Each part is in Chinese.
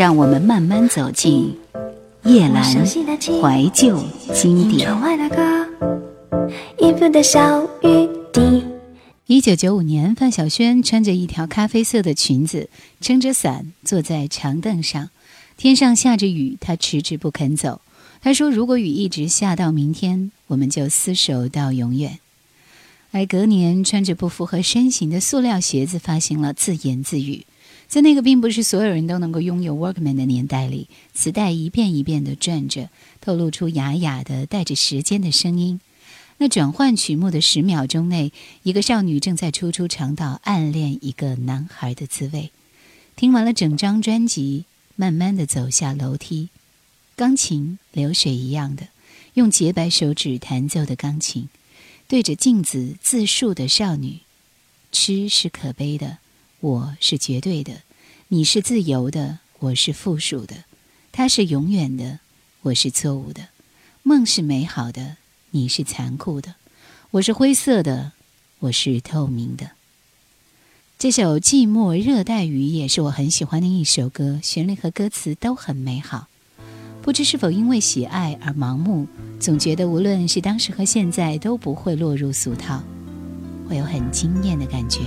让我们慢慢走进夜阑怀旧经典。一九九五年，范晓萱穿着一条咖啡色的裙子，撑着伞坐在长凳上，天上下着雨，她迟迟不肯走。她说：“如果雨一直下到明天，我们就厮守到永远。”而隔年，穿着不符合身形的塑料鞋子发行了自言自语。在那个并不是所有人都能够拥有 Workman 的年代里，磁带一遍一遍地转着，透露出哑哑的、带着时间的声音。那转换曲目的十秒钟内，一个少女正在初出尝到暗恋一个男孩的滋味。听完了整张专辑，慢慢的走下楼梯，钢琴流水一样的，用洁白手指弹奏的钢琴，对着镜子自述的少女：吃是可悲的，我是绝对的，你是自由的，我是附属的，他是永远的，我是错误的，梦是美好的。你是残酷的，我是灰色的，我是透明的。这首《寂寞热带雨》也是我很喜欢的一首歌，旋律和歌词都很美好。不知是否因为喜爱而盲目，总觉得无论是当时和现在都不会落入俗套，会有很惊艳的感觉。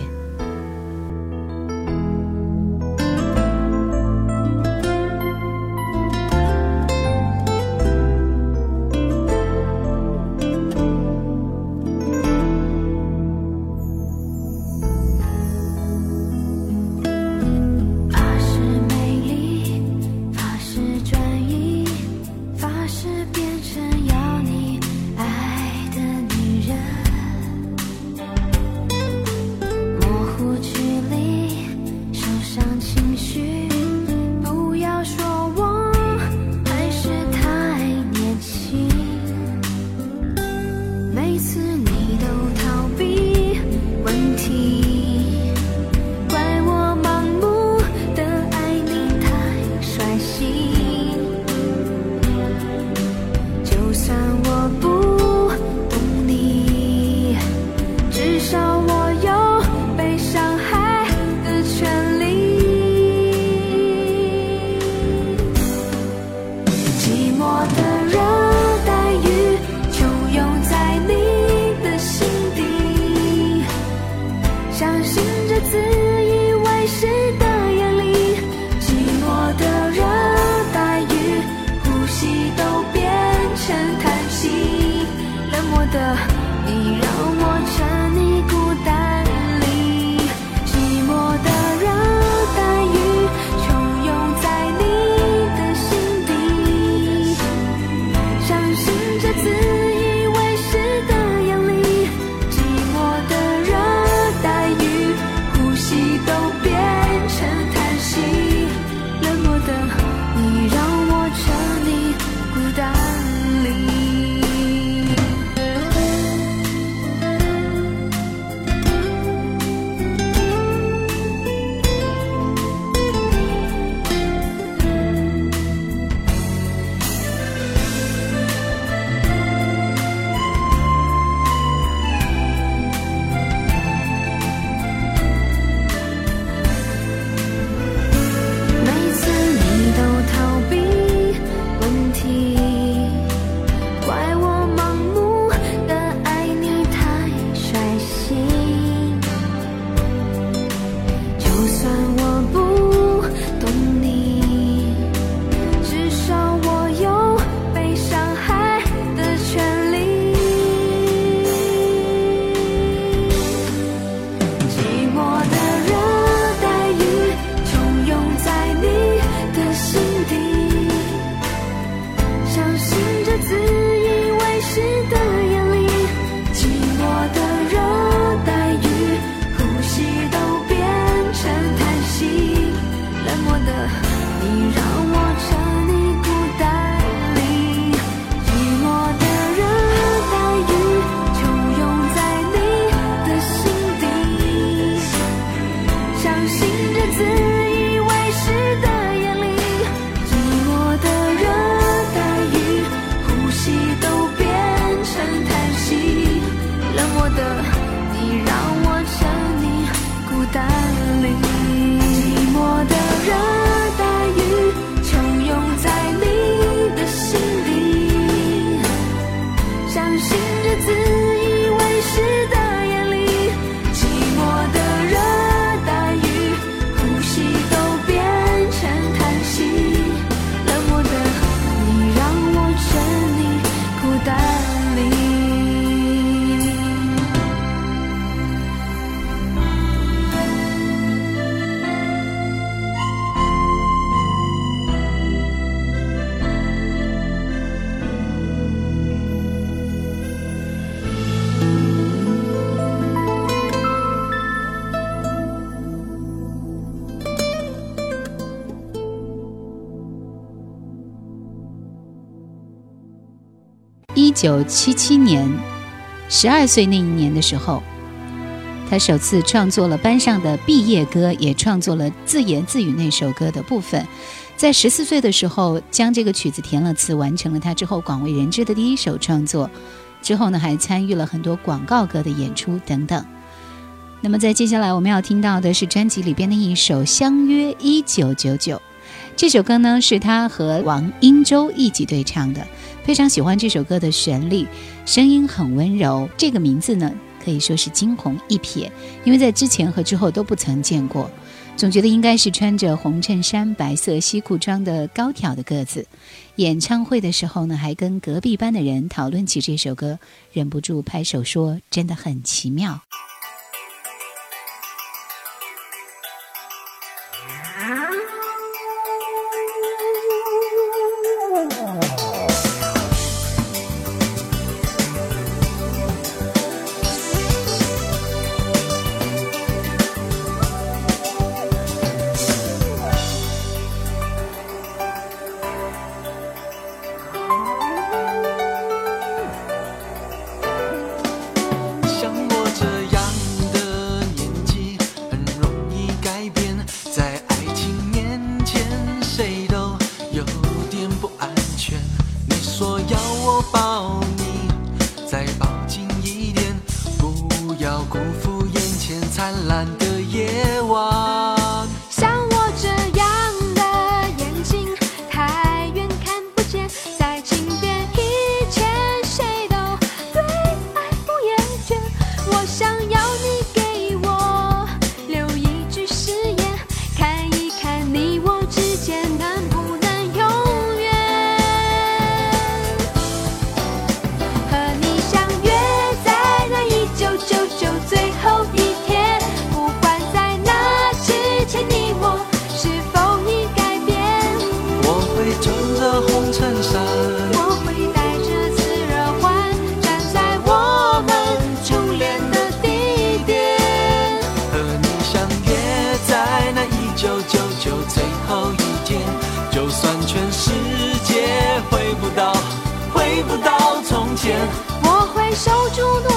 九七七年，十二岁那一年的时候，他首次创作了班上的毕业歌，也创作了自言自语那首歌的部分。在十四岁的时候，将这个曲子填了词，完成了他之后广为人知的第一首创作。之后呢，还参与了很多广告歌的演出等等。那么，在接下来我们要听到的是专辑里边的一首《相约一九九九》。这首歌呢，是他和王英洲一起对唱的。非常喜欢这首歌的旋律，声音很温柔。这个名字呢，可以说是惊鸿一瞥，因为在之前和之后都不曾见过。总觉得应该是穿着红衬衫、白色西裤装的高挑的个子。演唱会的时候呢，还跟隔壁班的人讨论起这首歌，忍不住拍手说：“真的很奇妙。”九九九最后一天，就算全世界回不到，回不到从前，我会守住诺。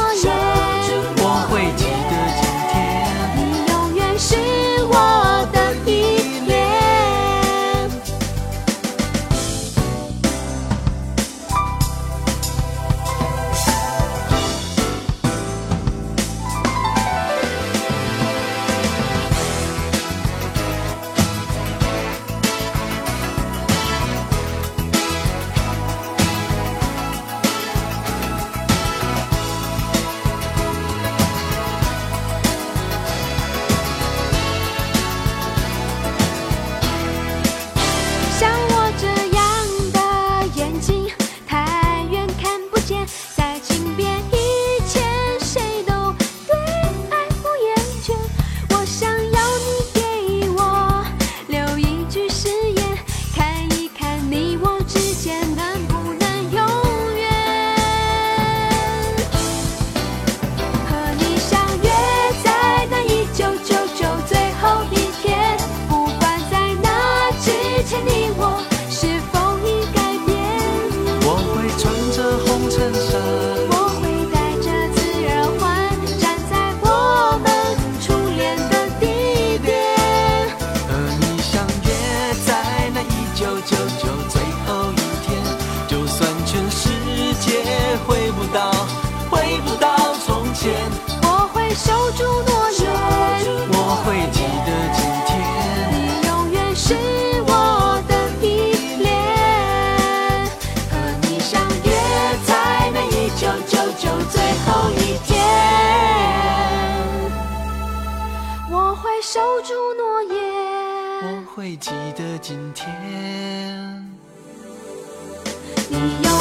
Your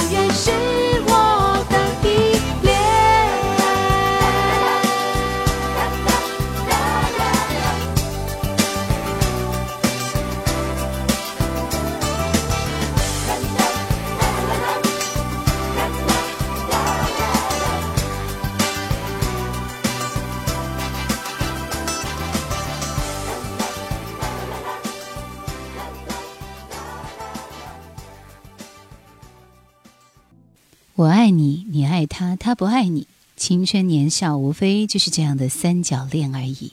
不爱你。青春年少，无非就是这样的三角恋而已，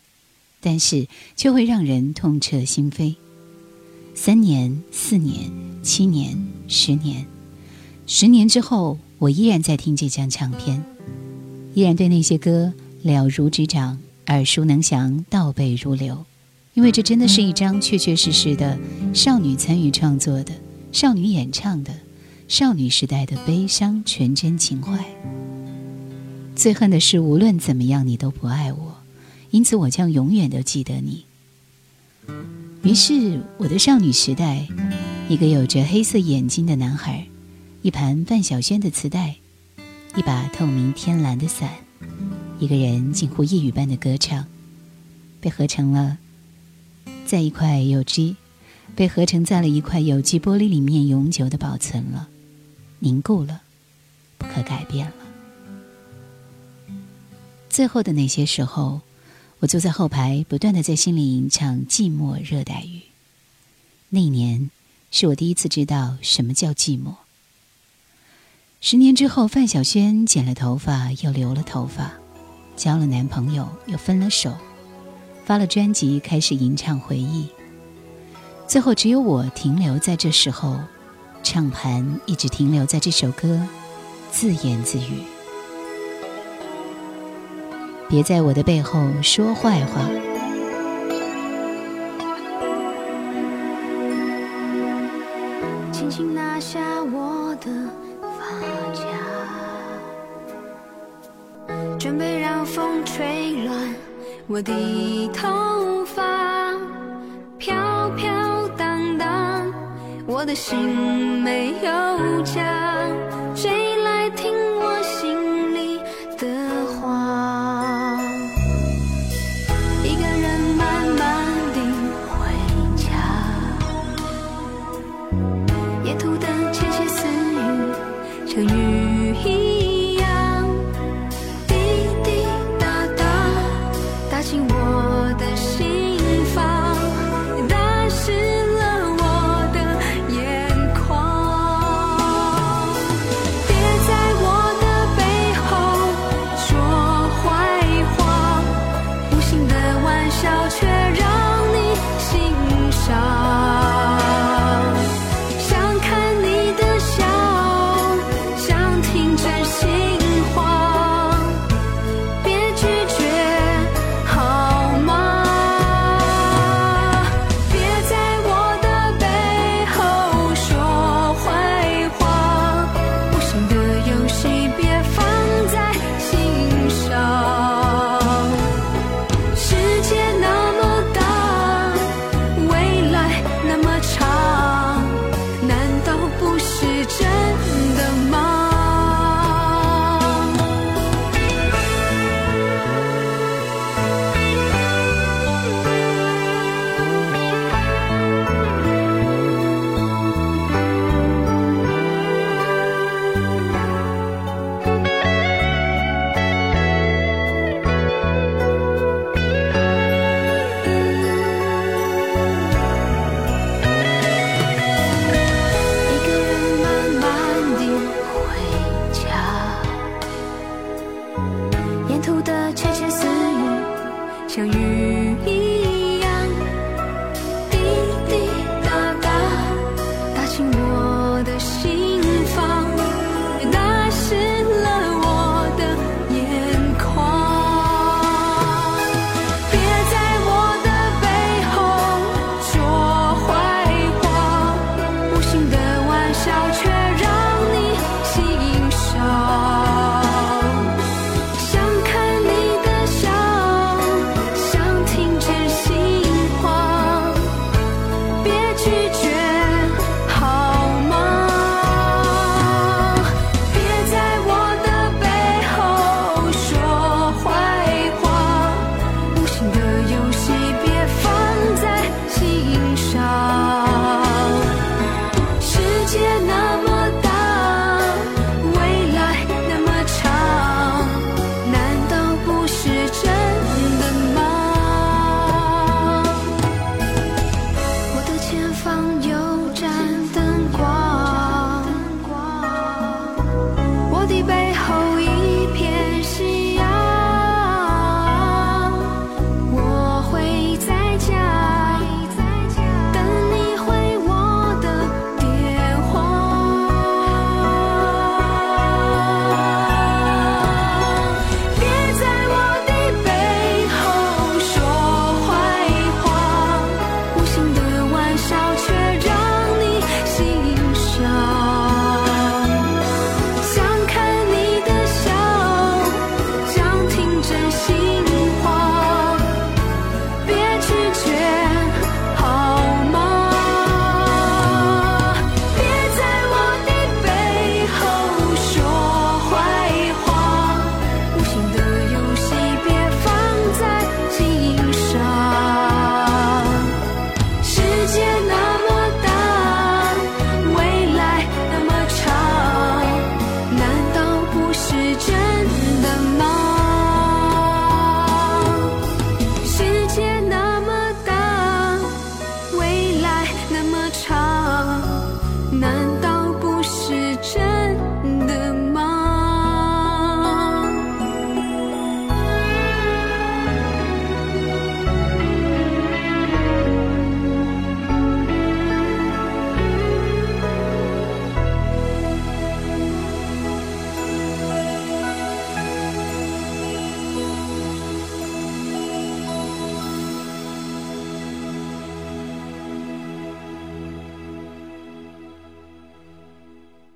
但是却会让人痛彻心扉。三年、四年、七年、十年，十年之后，我依然在听这张唱片，依然对那些歌了如指掌、耳熟能详、倒背如流，因为这真的是一张确确实实的少女参与创作的、少女演唱的、少女时代的悲伤纯真情怀。最恨的是，无论怎么样，你都不爱我，因此我将永远都记得你。于是，我的少女时代，一个有着黑色眼睛的男孩，一盘范晓萱的磁带，一把透明天蓝的伞，一个人近乎夜语般的歌唱，被合成了在一块有机，被合成在了一块有机玻璃里面，永久的保存了，凝固了，不可改变了。最后的那些时候，我坐在后排，不断的在心里吟唱《寂寞热带雨》。那一年，是我第一次知道什么叫寂寞。十年之后，范晓萱剪了头发，又留了头发，交了男朋友，又分了手，发了专辑，开始吟唱回忆。最后，只有我停留在这时候，唱盘一直停留在这首歌，自言自语。别在我的背后说坏话。轻轻拿下我的发夹，准备让风吹乱我的头发，飘飘荡荡，我的心没有家，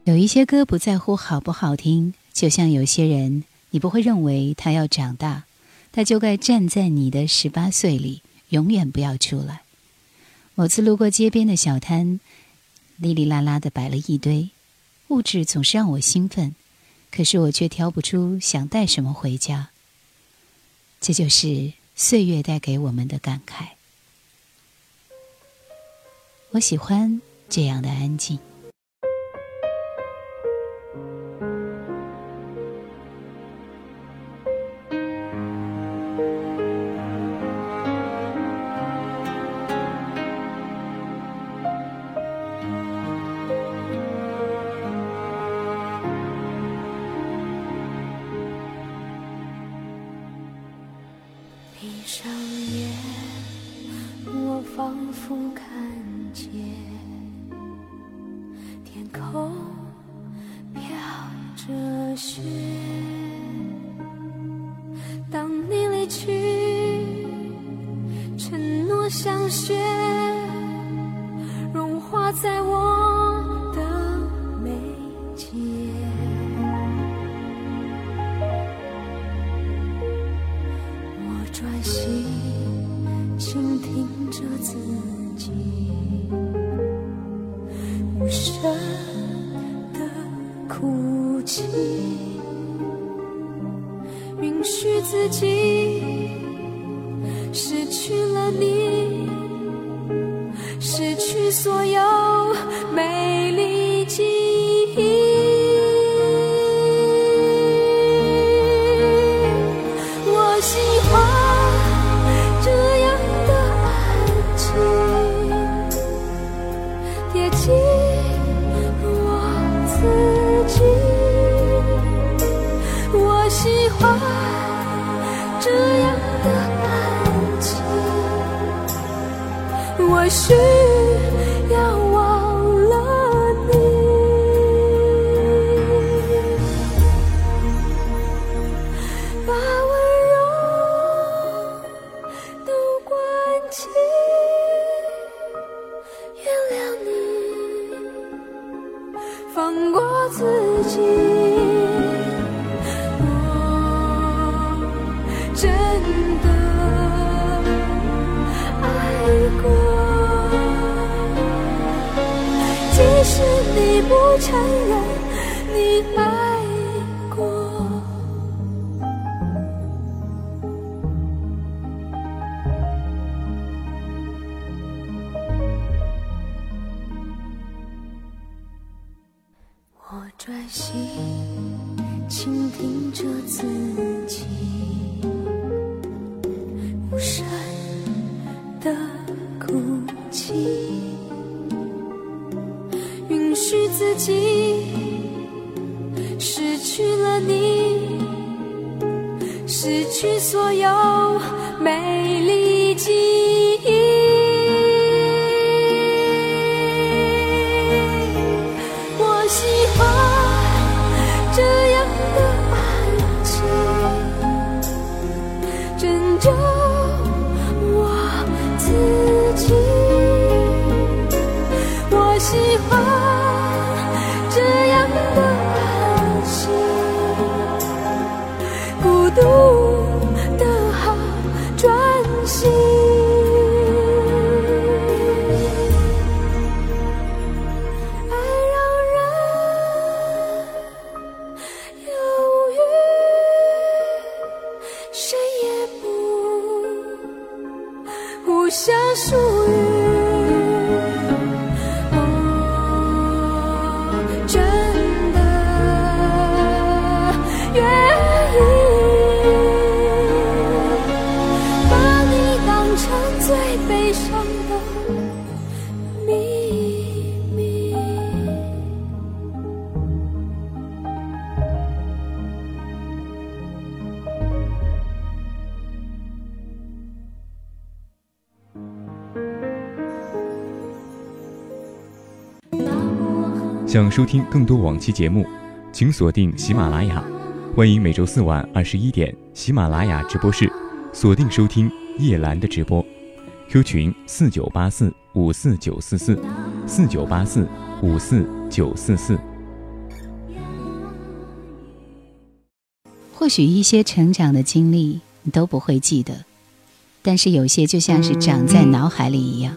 有一些歌不在乎好不好听，就像有些人，你不会认为他要长大，他就该站在你的十八岁里，永远不要出来。某次路过街边的小摊，哩哩啦啦的摆了一堆物质，总是让我兴奋，可是我却挑不出想带什么回家。这就是岁月带给我们的感慨。我喜欢这样的安静。雪，融化在我我专心倾听着自己，无声的哭泣，允许自己失去了你，失去所 Jesús. 想收听更多往期节目，请锁定喜马拉雅。欢迎每周四晚二十一点喜马拉雅直播室锁定收听叶兰的直播。Q 群四九八四五四九四四四九八四五四九四四。或许一些成长的经历你都不会记得，但是有些就像是长在脑海里一样。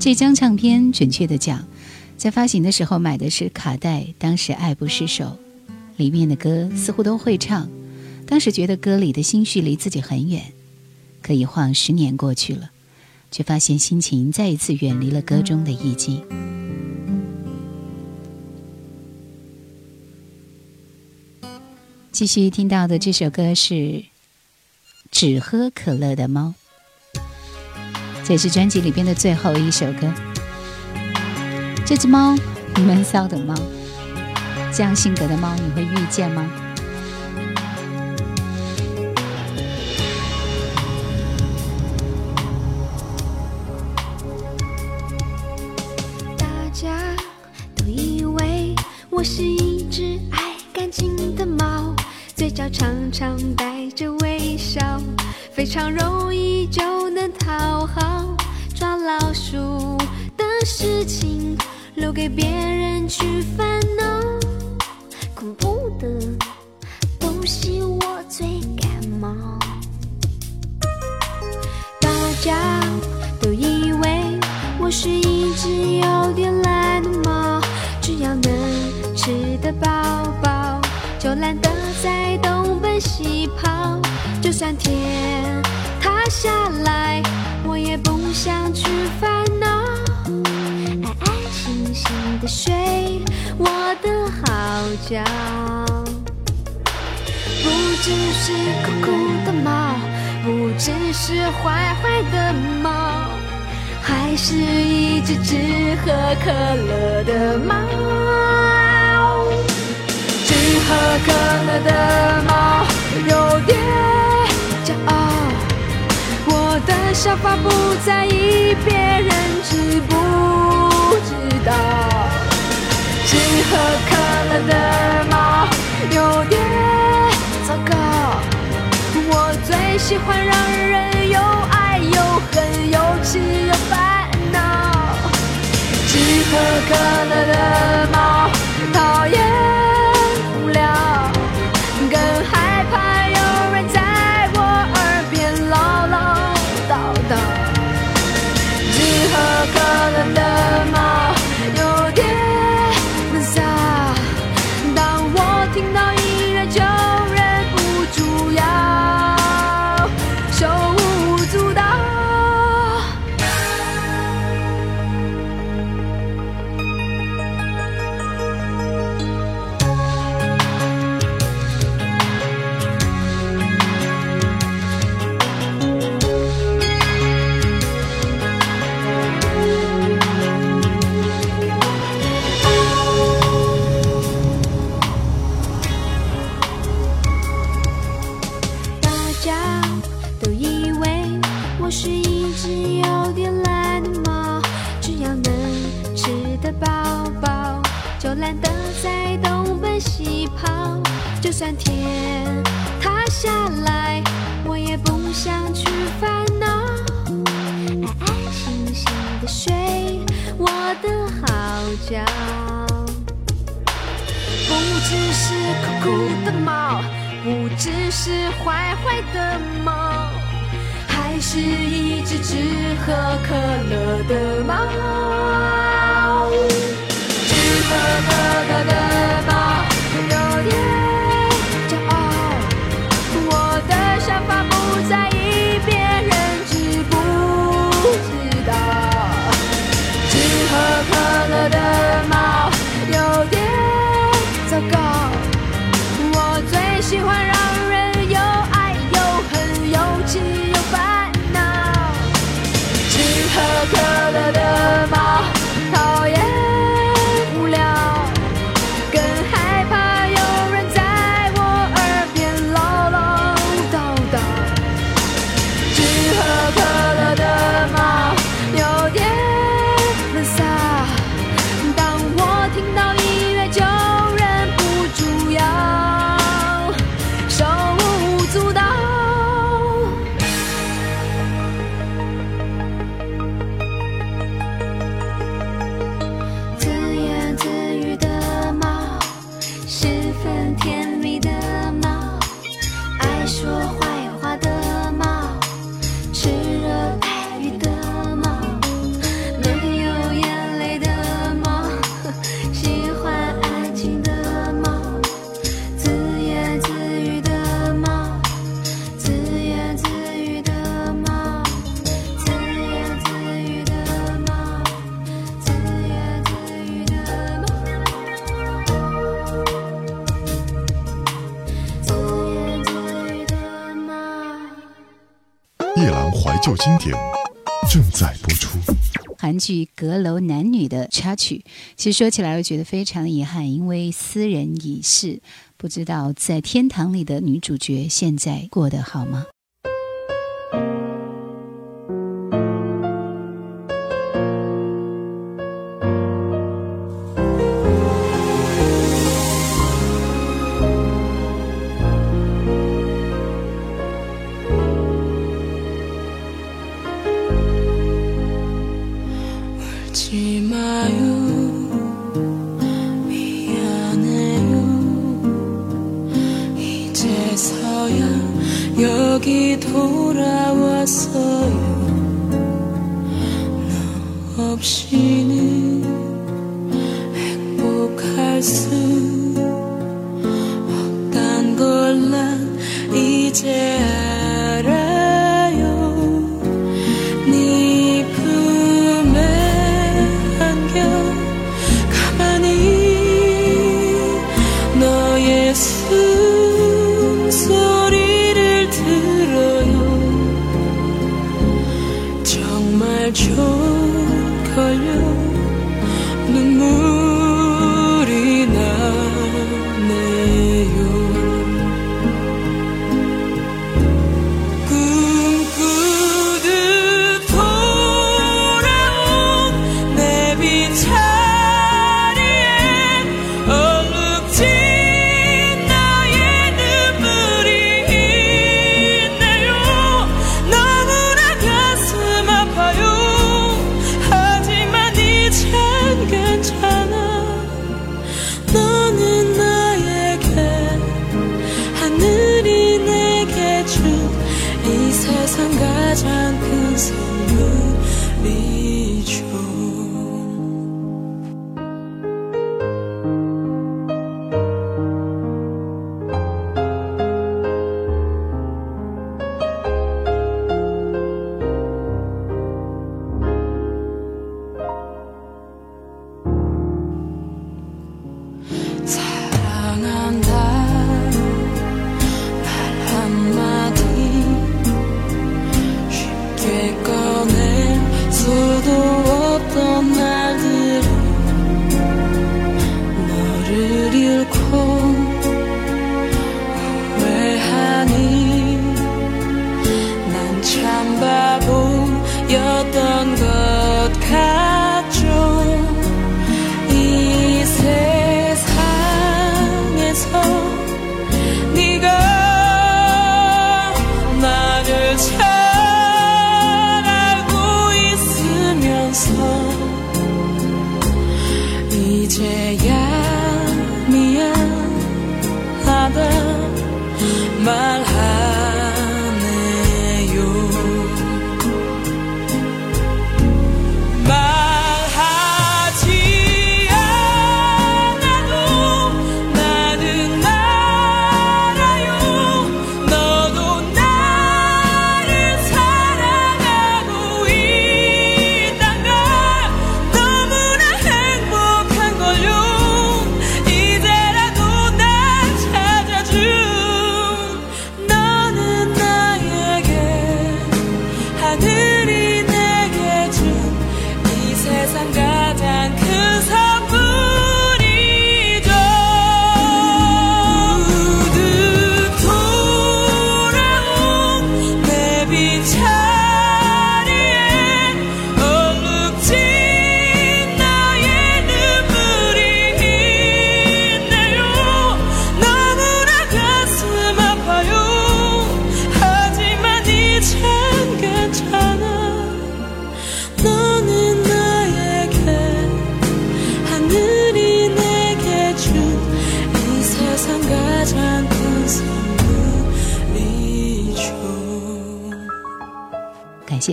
这张唱片，准确的讲，在发行的时候买的是卡带，当时爱不释手，里面的歌似乎都会唱，当时觉得歌里的心绪离自己很远。可一晃十年过去了，却发现心情再一次远离了歌中的意境。继续听到的这首歌是《只喝可乐的猫》，这是专辑里边的最后一首歌。这只猫，闷骚的猫，这样性格的猫，你会遇见吗？大家都以为我是一只爱干净的猫，嘴角常常带着微笑，非常容易就能讨好。抓老鼠的事情留给别人去烦恼，恐怖的东西我最感冒。大家都以为我是一只有点懒的猫，只要能。吃得饱饱，就懒得再东奔西跑。就算天塌下来，我也不想去烦恼。安安心心的睡我的好觉。不只是酷酷的猫，不只是坏坏的猫，还是一只只喝可乐的猫。只喝可乐的猫有点骄傲，我的想法不在意，别人知不喝可乐的猫有点糟糕，我最喜欢让人又爱又恨，又气又烦恼。只喝可乐的猫剧《阁楼男女》的插曲，其实说起来，我觉得非常遗憾，因为斯人已逝，不知道在天堂里的女主角现在过得好吗？ 여기 돌아왔어요. 너 없이는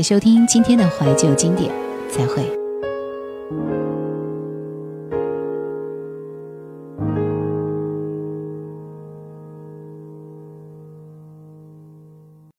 收听今天的怀旧经典，